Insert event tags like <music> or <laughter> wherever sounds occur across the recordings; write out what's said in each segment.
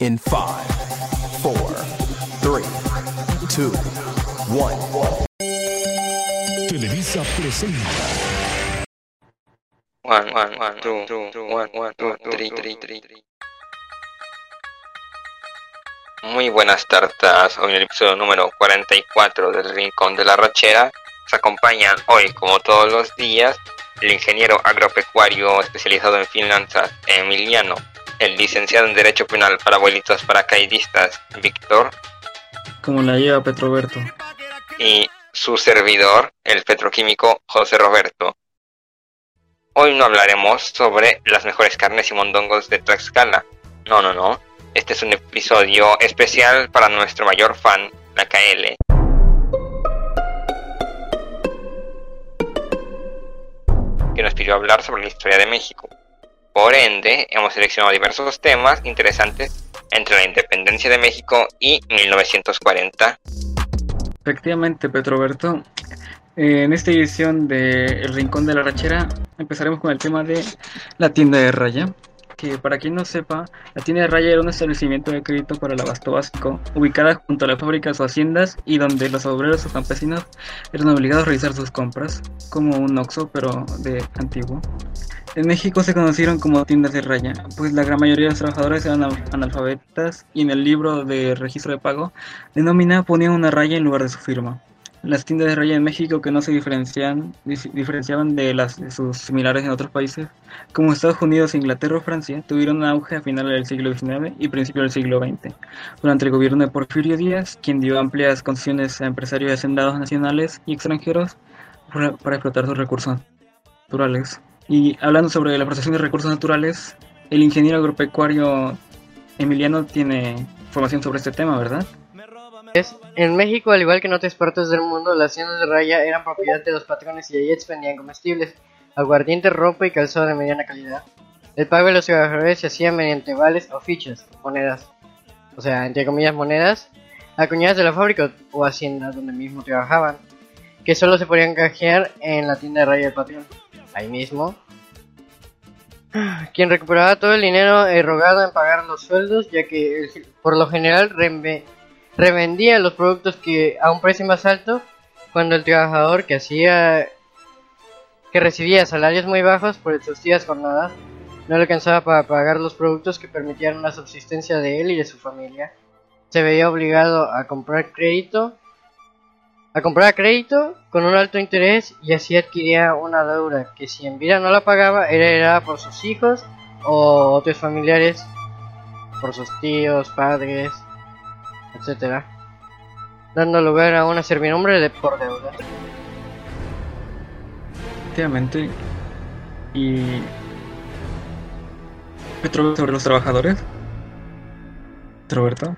In 5, 4, 3, 2, 1. Televisa presenta. One, one, one, two, two, two, one, one, two, three, three, three, three. Muy buenas tardes, hoy en el episodio número 44 del Rincón de la Rachera nos acompañan hoy, como todos los días, el ingeniero agropecuario especializado en finanzas, Emiliano, el licenciado en Derecho Penal para abuelitos paracaidistas, Víctor, Como la lleva Petroberto. y su servidor, el petroquímico José Roberto. Hoy no hablaremos sobre las mejores carnes y mondongos de Tlaxcala. No, no, no. Este es un episodio especial para nuestro mayor fan, la KL. que nos pidió hablar sobre la historia de México. Por ende, hemos seleccionado diversos temas interesantes entre la independencia de México y 1940. Efectivamente, Petroberto. eh, En esta edición de El Rincón de la Rachera empezaremos con el tema de la tienda de raya. Que para quien no sepa, la tienda de raya era un establecimiento de crédito para el abasto básico, ubicada junto a las fábricas o haciendas y donde los obreros o campesinos eran obligados a realizar sus compras, como un Oxxo pero de antiguo. En México se conocieron como tiendas de raya, pues la gran mayoría de los trabajadores eran al- analfabetas y en el libro de registro de pago de nómina ponían una raya en lugar de su firma. Las tiendas de raya en México que no se diferenciaban de las de sus similares en otros países, como Estados Unidos, Inglaterra o Francia, tuvieron un auge a finales del siglo XIX y principios del siglo XX, durante el gobierno de Porfirio Díaz, quien dio amplias concesiones a empresarios y hacendados nacionales y extranjeros para, para explotar sus recursos naturales. Y hablando sobre la protección de recursos naturales, el ingeniero agropecuario Emiliano tiene información sobre este tema, ¿verdad? En México, al igual que en otras partes del mundo, las tiendas de raya eran propiedad de los patrones y allí expendían comestibles, aguardiente, ropa y calzado de mediana calidad. El pago de los trabajadores se hacía mediante vales o fichas, monedas, o sea, entre comillas monedas, acuñadas de la fábrica o hacienda donde mismo trabajaban, que solo se podían canjear en la tienda de raya del patrón, ahí mismo. <sighs> Quien recuperaba todo el dinero erogado en pagar los sueldos, ya que por lo general reinve- revendía los productos que a un precio más alto cuando el trabajador que hacía que recibía salarios muy bajos por exhaustivas jornadas no le alcanzaba para pagar los productos que permitían una subsistencia de él y de su familia. Se veía obligado a comprar crédito a comprar crédito con un alto interés y así adquiría una deuda que si en vida no la pagaba era heredada por sus hijos o otros familiares por sus tíos, padres, etcétera, dando lugar a una servidumbre de por deuda. Efectivamente. Y. Petro sobre los trabajadores. Roberto.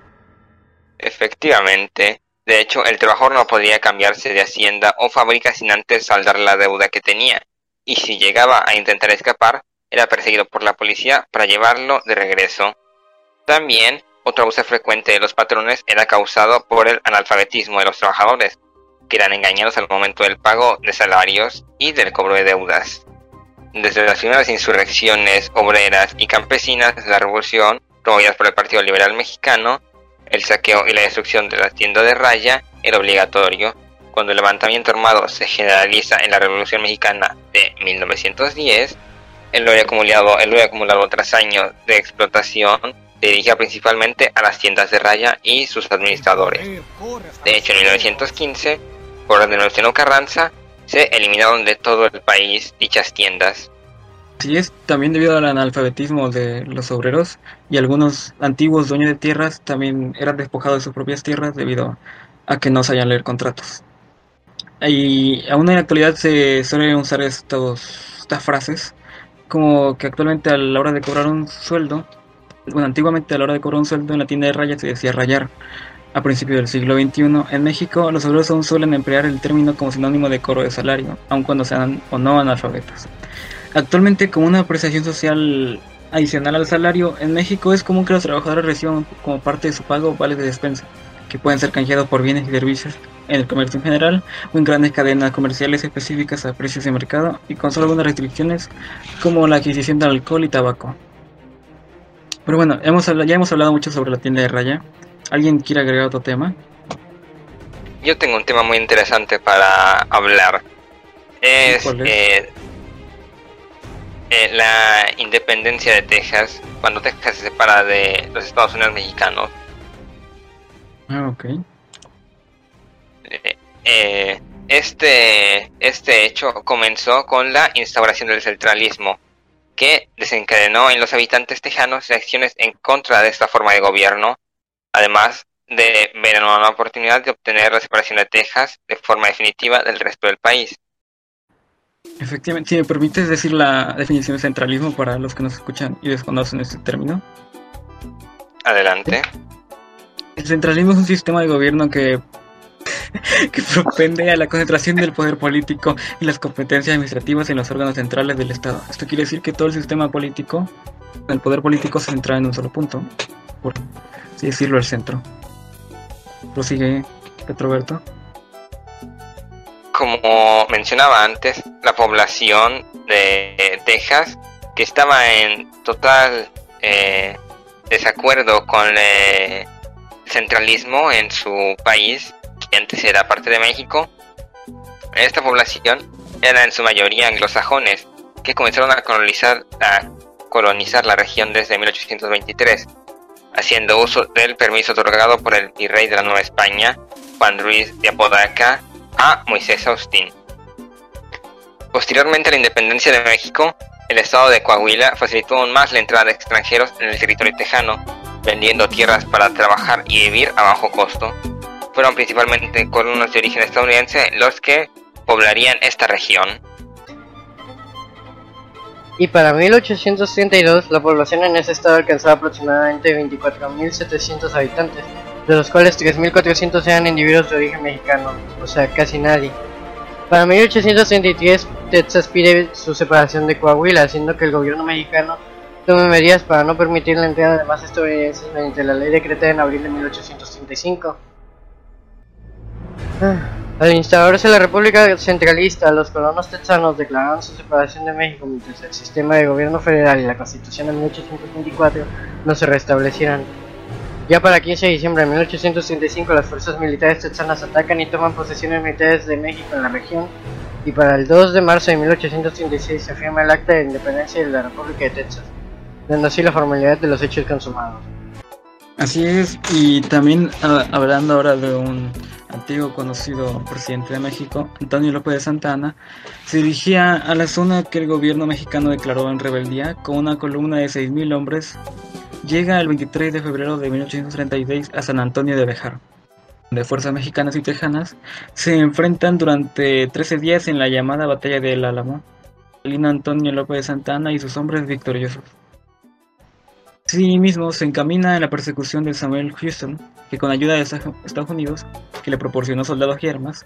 Efectivamente, de hecho, el trabajador no podía cambiarse de hacienda o fábrica sin antes saldar la deuda que tenía, y si llegaba a intentar escapar, era perseguido por la policía para llevarlo de regreso. También, otro abuso frecuente de los patrones era causado por el analfabetismo de los trabajadores, que eran engañados al momento del pago de salarios y del cobro de deudas. Desde las primeras insurrecciones obreras y campesinas de la revolución, promovidas por el Partido Liberal Mexicano, el saqueo y la destrucción de la tienda de raya era obligatorio. Cuando el levantamiento armado se generaliza en la Revolución Mexicana de 1910, el oro acumulado, el oro acumulado tras años de explotación dirigía principalmente a las tiendas de raya y sus administradores. De hecho, en 1915, por orden de Carranza, se eliminaron de todo el país dichas tiendas. Así es, también debido al analfabetismo de los obreros y algunos antiguos dueños de tierras también eran despojados de sus propias tierras debido a que no sabían leer contratos. Y aún en la actualidad se suelen usar estos, estas frases, como que actualmente a la hora de cobrar un sueldo, bueno, antiguamente a la hora de cobrar un sueldo en la tienda de rayas se decía rayar. A principios del siglo XXI, en México, los obreros aún suelen emplear el término como sinónimo de cobro de salario, aun cuando sean o no analfabetos. Actualmente, como una prestación social adicional al salario, en México es común que los trabajadores reciban como parte de su pago vales de despensa, que pueden ser canjeados por bienes y servicios en el comercio en general o en grandes cadenas comerciales específicas a precios de mercado y con solo algunas restricciones como la adquisición de alcohol y tabaco. Pero bueno, hemos habla- ya hemos hablado mucho sobre la tienda de raya. ¿Alguien quiere agregar otro tema? Yo tengo un tema muy interesante para hablar. Es ¿Cuál es? eh, eh, la independencia de Texas, cuando Texas se separa de los Estados Unidos mexicanos. Ah, ok. Eh, este, este hecho comenzó con la instauración del centralismo, que desencadenó en los habitantes tejanos reacciones en contra de esta forma de gobierno, además de ver una nueva oportunidad de obtener la separación de Texas de forma definitiva del resto del país. Efectivamente, si me permites decir la definición de centralismo para los que nos escuchan y desconocen este término. Adelante. El centralismo es un sistema de gobierno que, <laughs> que propende a la concentración del poder político y las competencias administrativas en los órganos centrales del Estado. Esto quiere decir que todo el sistema político, el poder político se centra en un solo punto, por así decirlo, el centro. Prosigue, Petroberto. Como mencionaba antes, la población de Texas, que estaba en total eh, desacuerdo con eh, el centralismo en su país, que antes era parte de México, esta población era en su mayoría anglosajones, que comenzaron a colonizar, la región desde 1823, haciendo uso del permiso otorgado por el virrey de la Nueva España, Juan Ruiz de Apodaca, a Moisés Austin. Posteriormente a la independencia de México, el estado de Coahuila facilitó aún más la entrada de extranjeros en el territorio tejano, vendiendo tierras para trabajar y vivir a bajo costo. Fueron principalmente colonos de origen estadounidense los que poblarían esta región. Y para 1832 la población en ese estado alcanzaba aproximadamente 24.700 habitantes, de los cuales 3.400 eran individuos de origen mexicano, o sea, casi nadie. Para 1833 Texas pide su separación de Coahuila, haciendo que el gobierno mexicano tome medidas para no permitir la entrada de más estadounidenses mediante la ley decretada en abril de 1835. Ah, Al instaurarse la República Centralista, los colonos texanos declararon su separación de México mientras el sistema de gobierno federal y la Constitución de 1824 no se restablecieran. Ya para 15 de diciembre de 1835 las fuerzas militares texanas atacan y toman posesiones militares de México en la región y para el 2 de marzo de 1836 se firma el Acta de Independencia de la República de Texas, dando así la formalidad de los hechos consumados. Así es, y también ah, hablando ahora de un antiguo conocido presidente de México, Antonio López de Santa Anna, se dirigía a la zona que el gobierno mexicano declaró en rebeldía con una columna de 6.000 hombres. Llega el 23 de febrero de 1836 a San Antonio de Bejar, donde fuerzas mexicanas y tejanas se enfrentan durante 13 días en la llamada Batalla del Álamo. Lino Antonio López de Santa Anna y sus hombres victoriosos. Sí mismo se encamina en la persecución de Samuel Houston, que con ayuda de Esta- Estados Unidos, que le proporcionó soldados y armas,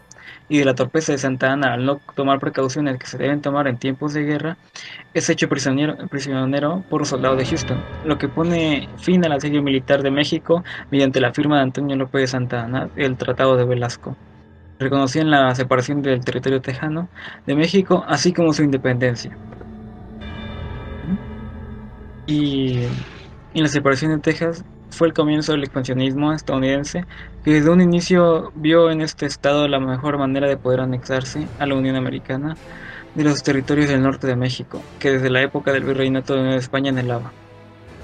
y de la torpeza de Santa Ana al no tomar precauciones que se deben tomar en tiempos de guerra, es hecho prisionero, prisionero por los soldados de Houston, lo que pone fin al asedio militar de México mediante la firma de Antonio López de Santa Ana del Tratado de Velasco. Reconocían la separación del territorio tejano de México, así como su independencia. Y y la separación de Texas fue el comienzo del expansionismo estadounidense, que desde un inicio vio en este estado la mejor manera de poder anexarse a la Unión Americana de los territorios del norte de México, que desde la época del virreinato de Nueva España anhelaba.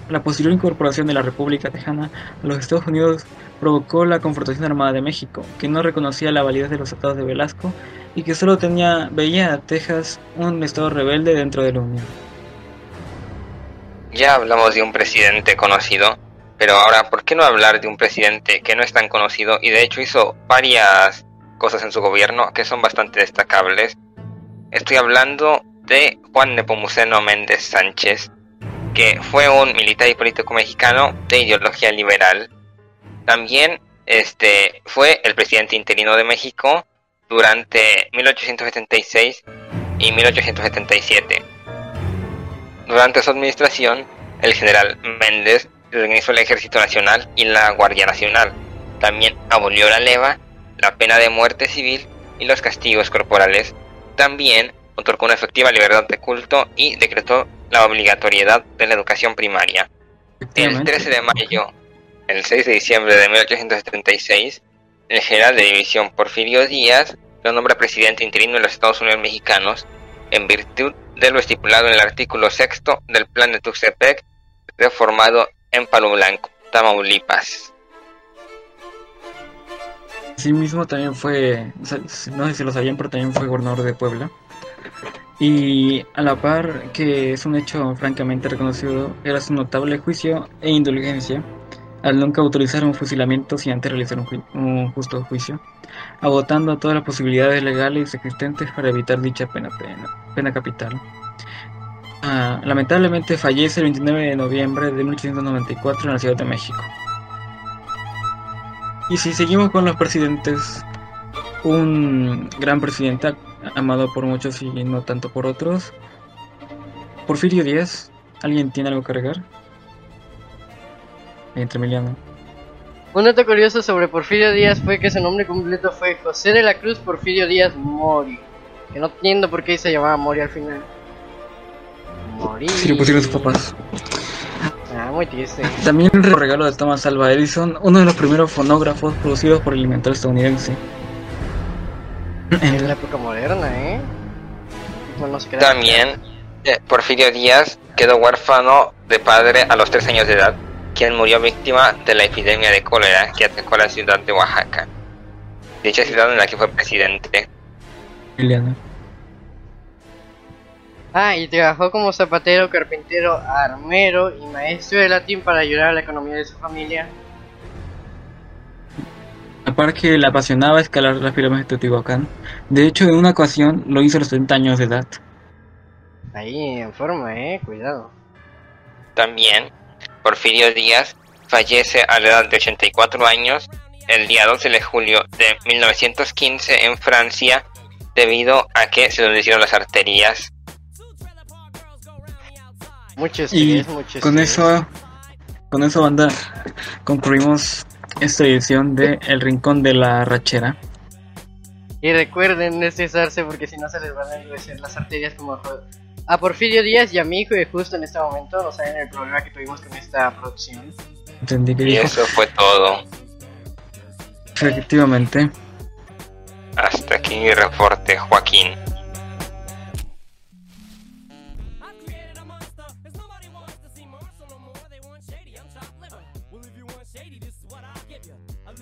La posterior incorporación de la República Tejana a los Estados Unidos provocó la confrontación armada de México, que no reconocía la validez de los tratados de Velasco y que solo tenía, veía a Texas un estado rebelde dentro de la Unión. Ya hablamos de un presidente conocido, pero ahora, ¿por qué no hablar de un presidente que no es tan conocido y de hecho hizo varias cosas en su gobierno que son bastante destacables? Estoy hablando de Juan Nepomuceno Méndez Sánchez, que fue un militar y político mexicano de ideología liberal. También este, fue el presidente interino de México durante 1876 y 1877. Durante su administración, el general Méndez organizó el Ejército Nacional y la Guardia Nacional. También abolió la leva, la pena de muerte civil y los castigos corporales. También otorgó una efectiva libertad de culto y decretó la obligatoriedad de la educación primaria. El Efectivamente. 13 de mayo, el 6 de diciembre de 1876, el general de división Porfirio Díaz lo nombra presidente interino de los Estados Unidos mexicanos en virtud de lo estipulado en el artículo sexto del plan de Tuxtepec, reformado en Palo Blanco, Tamaulipas. Asimismo también fue, no sé si lo sabían, pero también fue gobernador de Puebla. Y a la par que es un hecho francamente reconocido, era su notable juicio e indulgencia al nunca autorizar un fusilamiento sin antes realizar un, ju- un justo juicio, agotando todas las posibilidades legales existentes para evitar dicha pena, pena, pena capital. Ah, lamentablemente fallece el 29 de noviembre de 1894 en la Ciudad de México. Y si seguimos con los presidentes, un gran presidente amado por muchos y no tanto por otros, Porfirio Díaz. ¿Alguien tiene algo que agregar? Entre Emiliano. Un dato curioso sobre Porfirio Díaz fue que su nombre completo fue José de la Cruz Porfirio Díaz Mori. Que no entiendo por qué se llamaba Mori al final. Mori. Si lo pusieron sus papás. Ah, muy triste. También el regalo de Thomas Alva Edison, uno de los primeros fonógrafos producidos por el inventor estadounidense. En la época moderna, ¿eh? Bueno, no. También eh, Porfirio Díaz quedó huérfano de padre a los 3 años de edad, quien murió víctima de la epidemia de cólera que atacó a la ciudad de Oaxaca, dicha ciudad en la que fue presidente. Emiliano. Ah, y trabajó como zapatero, carpintero, armero y maestro de latín para ayudar a la economía de su familia. Aparte que le apasionaba escalar las pirámides de Teotihuacán. De hecho, en una ocasión lo hizo a los 70 años de edad. Ahí en forma, eh, cuidado. También Porfirio Díaz fallece a la edad de 84 años el día 12 de julio de 1915 en Francia debido a que se le hicieron las arterias. Mucho Y mucho con eso, con eso, banda, concluimos esta edición de El Rincón de la Rachera. Y recuerden no estresarse porque si no se les van a endurecer las arterias como a- Porfirio Díaz y a mi hijo y justo en este momento no saben el problema que tuvimos con esta producción. Entendí que Y dijo. eso fue todo. Efectivamente. Hasta aquí mi reporte, Joaquín.